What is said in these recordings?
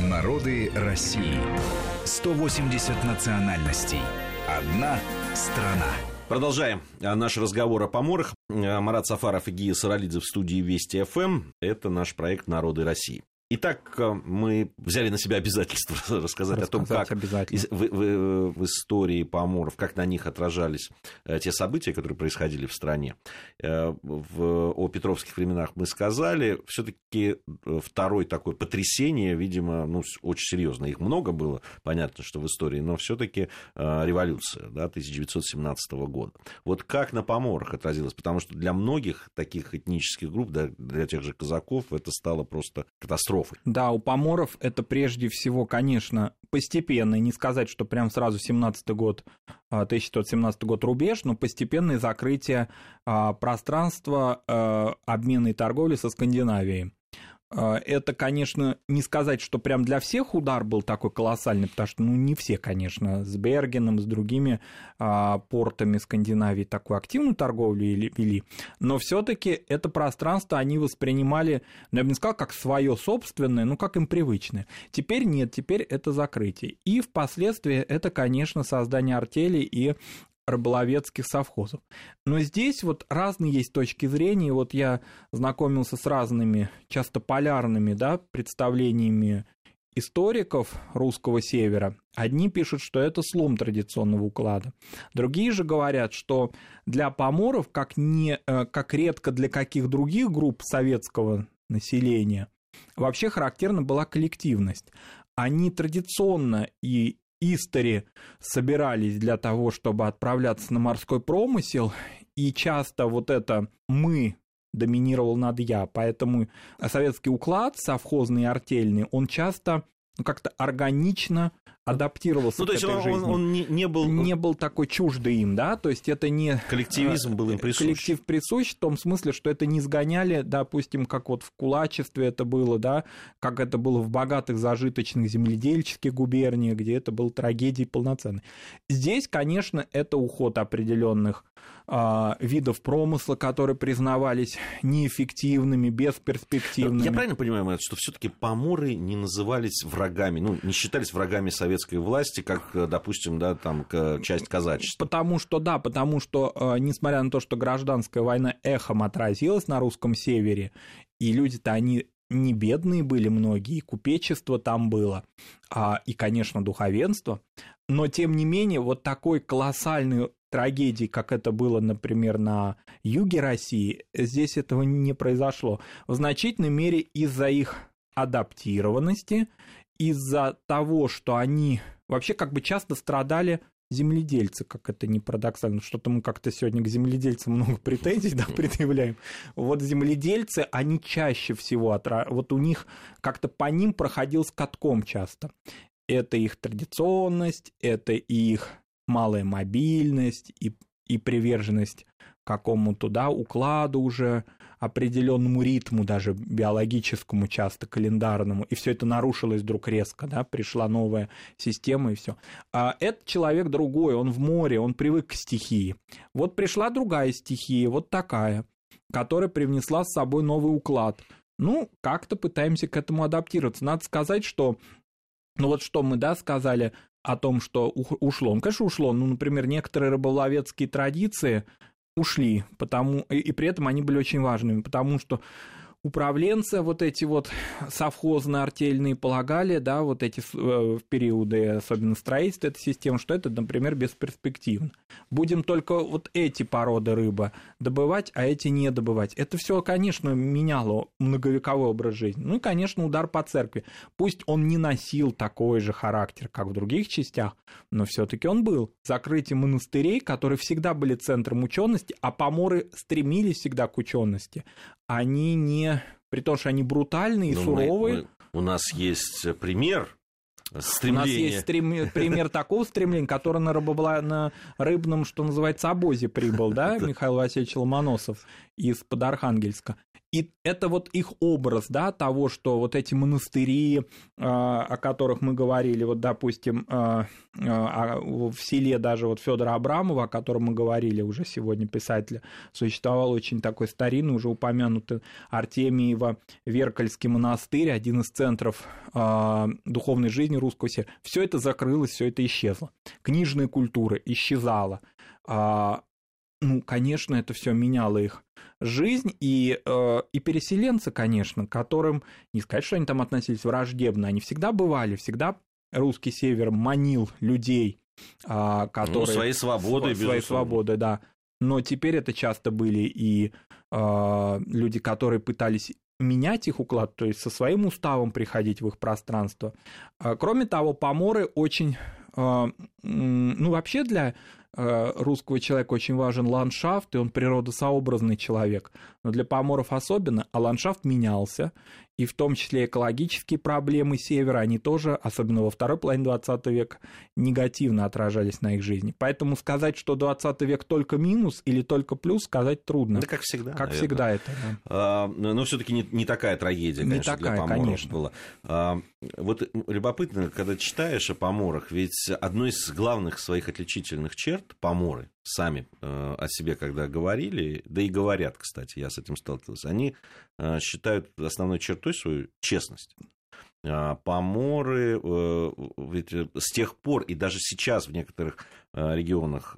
Народы России. 180 национальностей. Одна страна. Продолжаем наш разговор о поморах. Марат Сафаров и Гия Саралидзе в студии Вести ФМ. Это наш проект «Народы России». Итак, э, мы взяли на себя обязательство рассказать, рассказать о том, как в, в, в истории поморов, как на них отражались э, те события, которые происходили в стране. Э, в, о петровских временах мы сказали. Все-таки второе такое потрясение, видимо, ну, очень серьезно. Их много было, понятно, что в истории, но все-таки революция да, 1917 года. Вот как на поморах отразилось? Потому что для многих таких этнических групп, для тех же казаков, это стало просто катастрофой катастрофы. Да, у поморов это прежде всего, конечно, постепенно, не сказать, что прям сразу 17 год, 1917 а, год рубеж, но постепенное закрытие а, пространства а, обмена и торговли со Скандинавией. А, это, конечно, не сказать, что прям для всех удар был такой колоссальный, потому что, ну, не все, конечно, с Бергеном, с другими а, портами Скандинавии такую активную торговлю вели, но все таки это пространство они воспринимали, ну, я бы не сказал, как свое собственное, ну, как им привычное. Теперь нет, теперь это закрытие. И впоследствии это, конечно, создание артели и рыболовецких совхозов. Но здесь вот разные есть точки зрения. Вот я знакомился с разными, часто полярными да, представлениями историков русского севера. Одни пишут, что это слом традиционного уклада. Другие же говорят, что для поморов, как, не, э, как редко для каких других групп советского населения, вообще характерна была коллективность. Они традиционно и Истори собирались для того, чтобы отправляться на морской промысел, и часто вот это «мы» доминировал над «я», поэтому советский уклад совхозный и артельный, он часто ну, как-то органично адаптировался ну, то есть к этой он, жизни. Он, он не, не был... Не был такой чуждый им, да, то есть это не... Коллективизм был им присущ. Коллектив присущ в том смысле, что это не сгоняли, допустим, как вот в кулачестве это было, да, как это было в богатых зажиточных земледельческих губерниях, где это был трагедией полноценной. Здесь, конечно, это уход определенных видов промысла, которые признавались неэффективными, бесперспективными. Я правильно понимаю, что все-таки поморы не назывались врагами, ну, не считались врагами советской власти, как, допустим, да, там, часть казачества? Потому что, да, потому что, а, несмотря на то, что гражданская война эхом отразилась на русском севере, и люди-то, они не бедные были многие, и купечество там было, а, и, конечно, духовенство, но, тем не менее, вот такой колоссальный трагедий, как это было, например, на юге России, здесь этого не произошло. В значительной мере из-за их адаптированности, из-за того, что они вообще как бы часто страдали земледельцы, как это не парадоксально, что-то мы как-то сегодня к земледельцам много претензий да, предъявляем. Вот земледельцы, они чаще всего, отра... вот у них как-то по ним проходил с катком часто. Это их традиционность, это их малая мобильность и, и приверженность какому-то да, укладу уже, определенному ритму, даже биологическому, часто календарному, и все это нарушилось вдруг резко, да, пришла новая система и все. А этот человек другой, он в море, он привык к стихии. Вот пришла другая стихия, вот такая, которая привнесла с собой новый уклад. Ну, как-то пытаемся к этому адаптироваться. Надо сказать, что ну вот что мы, да, сказали, о том, что ушло. Ну, конечно, ушло. Ну, например, некоторые рыболовецкие традиции ушли, потому и, и при этом они были очень важными, потому что управленцы вот эти вот совхозно-артельные полагали, да, вот эти э, в периоды, особенно строительства этой системы, что это, например, бесперспективно. Будем только вот эти породы рыбы добывать, а эти не добывать. Это все, конечно, меняло многовековой образ жизни. Ну и, конечно, удар по церкви. Пусть он не носил такой же характер, как в других частях, но все-таки он был. Закрытие монастырей, которые всегда были центром учености, а поморы стремились всегда к учености, они не... При том, что они брутальные и ну, суровые. Мы, мы, у нас есть пример стремление. У нас есть стрем... пример такого стремления, который на, рыбобла... на рыбном, что называется, обозе прибыл, да, Михаил Васильевич Ломоносов из-под Архангельска. И это вот их образ, да, того, что вот эти монастыри, о которых мы говорили, вот, допустим, в селе даже вот Федора Абрамова, о котором мы говорили уже сегодня, писателя, существовал очень такой старинный, уже упомянутый Артемиева Веркальский монастырь, один из центров духовной жизни русского севера. Все это закрылось, все это исчезло. Книжная культура исчезала. Ну, конечно, это все меняло их жизнь, и, э, и переселенцы, конечно, которым, не сказать, что они там относились враждебно, они всегда бывали, всегда русский север манил людей, э, которые... Ну, своей свободой, Своей безусловно. свободой, да. Но теперь это часто были и э, люди, которые пытались менять их уклад, то есть со своим уставом приходить в их пространство. А, кроме того, поморы очень, ну вообще для русского человека очень важен ландшафт, и он природосообразный человек. Но для поморов особенно, а ландшафт менялся, и в том числе экологические проблемы севера, они тоже, особенно во второй половине 20 века, негативно отражались на их жизни. Поэтому сказать, что 20 век только минус или только плюс, сказать трудно. Да как всегда. Как наверное. всегда это. Да. А, но все-таки не, не такая трагедия, не конечно, такая, для поморов конечно. была. А, вот любопытно, когда читаешь о поморах, ведь одной из главных своих отличительных черт поморы сами э, о себе когда говорили, да и говорят, кстати, я с этим сталкивался, они э, считают основной чертой свою честность. А поморы, э, ведь с тех пор и даже сейчас в некоторых регионах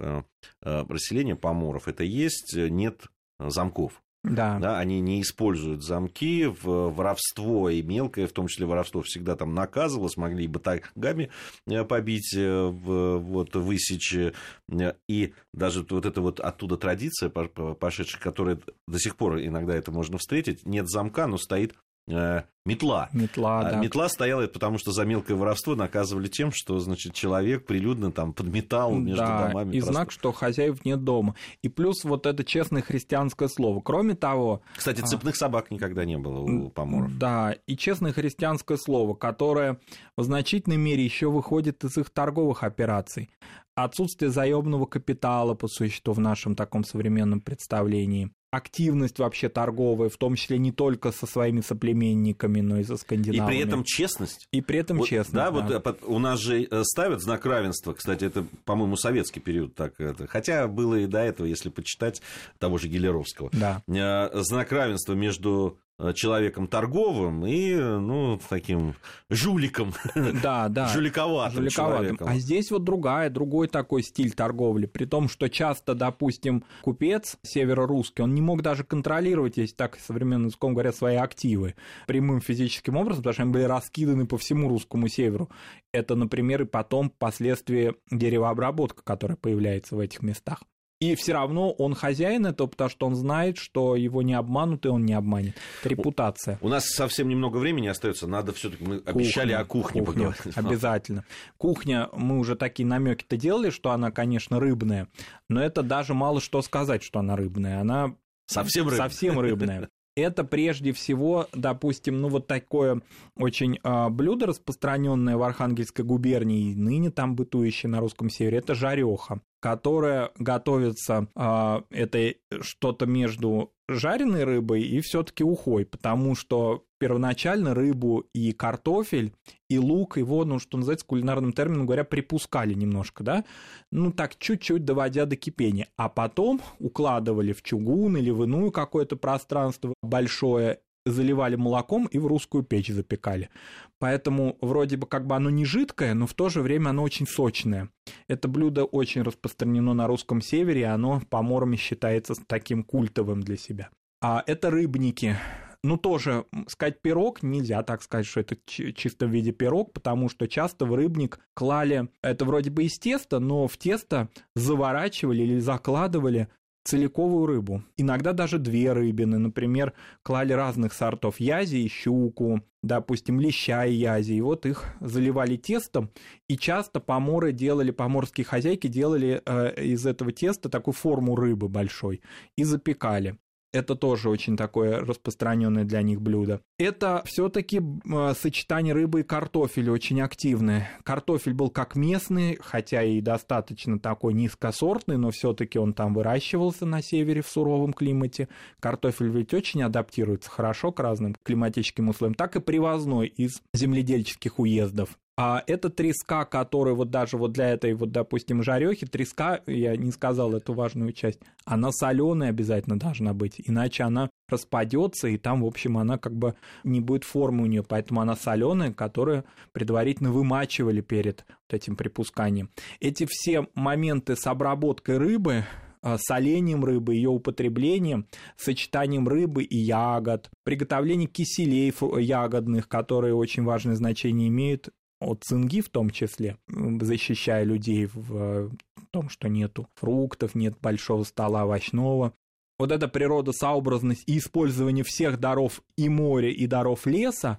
расселения поморов это есть, нет замков. Да. да. Они не используют замки, в воровство и мелкое, в том числе воровство, всегда там наказывалось, могли и батагами э, побить, э, вот, высечь. Э, и даже вот эта вот оттуда традиция пошедшая, которая до сих пор иногда это можно встретить, нет замка, но стоит метла. Метла, а да. Метла стояла, потому что за мелкое воровство наказывали тем, что, значит, человек прилюдно там подметал между да, домами. и знак, что хозяев нет дома. И плюс вот это честное христианское слово. Кроме того... Кстати, а, цепных а... собак никогда не было у поморов. Да, и честное христианское слово, которое в значительной мере еще выходит из их торговых операций. Отсутствие заемного капитала, по существу, в нашем таком современном представлении активность вообще торговая, в том числе не только со своими соплеменниками, но и со скандинавами. И при этом честность. И при этом вот, честность. Да, да, вот у нас же э, ставят знак равенства, кстати, это, по-моему, советский период так это, хотя было и до этого, если почитать того же Гелеровского. Да. Э, знак равенства между Э, человеком торговым и, ну, таким жуликом. Да, да. Жуликоватым, жуликоватым. человеком. А здесь вот другая, другой такой стиль торговли. При том, что часто, допустим, купец северо-русский, он не мог даже контролировать, если так современным языком говорят, свои активы прямым физическим образом, потому что они были раскиданы по всему русскому северу. Это, например, и потом впоследствии деревообработка, которая появляется в этих местах. И все равно он хозяин этого, потому что он знает, что его не обманут, и он не обманет. Это репутация. У нас совсем немного времени остается. Надо все-таки мы кухня, обещали о кухне кухня, поговорить. Обязательно. Кухня, мы уже такие намеки-то делали, что она, конечно, рыбная, но это даже мало что сказать, что она рыбная. Она совсем рыбная. Совсем рыбная. Это прежде всего, допустим, ну вот такое очень э, блюдо, распространенное в Архангельской губернии, ныне там бытующее на русском севере, это жареха которая готовится, э, это что-то между жареной рыбой и все-таки ухой, потому что первоначально рыбу и картофель, и лук, его, ну, что называется, кулинарным термином говоря, припускали немножко, да, ну, так чуть-чуть доводя до кипения, а потом укладывали в чугун или в иную какое-то пространство большое, заливали молоком и в русскую печь запекали. Поэтому вроде бы как бы оно не жидкое, но в то же время оно очень сочное. Это блюдо очень распространено на русском севере, и оно поморами считается таким культовым для себя. А это рыбники. Ну, тоже сказать пирог нельзя так сказать, что это чисто в виде пирог, потому что часто в рыбник клали, это вроде бы из теста, но в тесто заворачивали или закладывали целиковую рыбу. Иногда даже две рыбины. Например, клали разных сортов язи щуку, допустим, леща и язи. И вот их заливали тестом. И часто поморы делали, поморские хозяйки делали э, из этого теста такую форму рыбы большой и запекали. Это тоже очень такое распространенное для них блюдо. Это все-таки э, сочетание рыбы и картофеля очень активное. Картофель был как местный, хотя и достаточно такой низкосортный, но все-таки он там выращивался на севере в суровом климате. Картофель ведь очень адаптируется хорошо к разным климатическим условиям, так и привозной из земледельческих уездов. А это треска, которая вот даже вот для этой вот, допустим, жарехи, треска, я не сказал эту важную часть, она соленая обязательно должна быть, иначе она распадется, и там, в общем, она как бы не будет формы у нее, поэтому она соленая, которую предварительно вымачивали перед вот этим припусканием. Эти все моменты с обработкой рыбы, а, солением рыбы, ее употреблением, сочетанием рыбы и ягод, приготовление киселей ягодных, которые очень важное значение имеют от цинги в том числе, защищая людей в том, что нету фруктов, нет большого стола овощного. Вот эта природосообразность и использование всех даров и моря, и даров леса,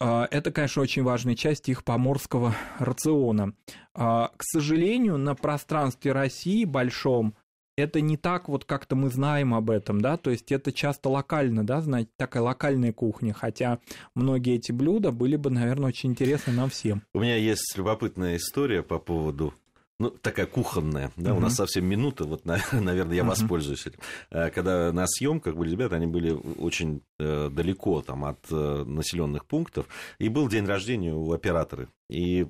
а, это, конечно, очень важная часть их поморского рациона. А, к сожалению, на пространстве России большом это не так вот как-то мы знаем об этом, да, то есть это часто локально, да, знаете, такая локальная кухня, хотя многие эти блюда были бы, наверное, очень интересны нам всем. У меня есть любопытная история по поводу ну, такая кухонная, да, uh-huh. у нас совсем минута, вот, наверное, я uh-huh. воспользуюсь этим. Э, когда на съемках были ребята, они были очень далеко там от э, населенных пунктов, и был день рождения у оператора и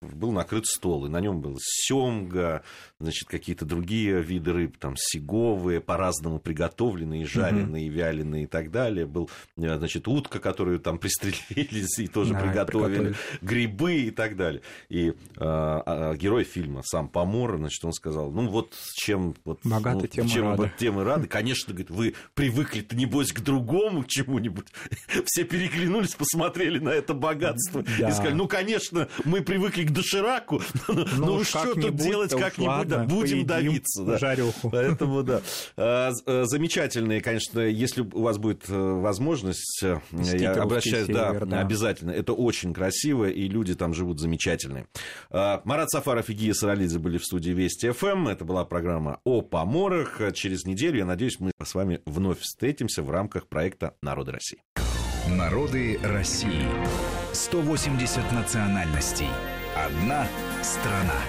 был накрыт стол, и на нем был семга, значит, какие-то другие виды рыб, там, сиговые, по-разному приготовленные, жареные, угу. вяленые и так далее. Был, э, значит, утка, которую там пристрелились и тоже да, приготовили, грибы и так далее. И а, а, герой фильма, сам Помор, значит, он сказал, ну, вот чем... Вот, Богаты ну, темы чем рады. Вот, темы рады. Конечно, говорит, вы привыкли-то, небось, к другому чему-нибудь. Все переглянулись, посмотрели на это богатство да. и сказали, ну, конечно, мы привыкли к дошираку, ну, ну что тут делать как-нибудь, да, будем давиться. Да. Жареху. Поэтому, да. А, а, замечательные, конечно, если у вас будет э, возможность, э, я обращаюсь, север, да, да, обязательно. Это очень красиво, и люди там живут замечательные. А, Марат Сафаров и Гия Саралидзе были в студии Вести ФМ. Это была программа о поморах. Через неделю, я надеюсь, мы с вами вновь встретимся в рамках проекта «Народы России». Народы России. 180 национальностей. Одна страна.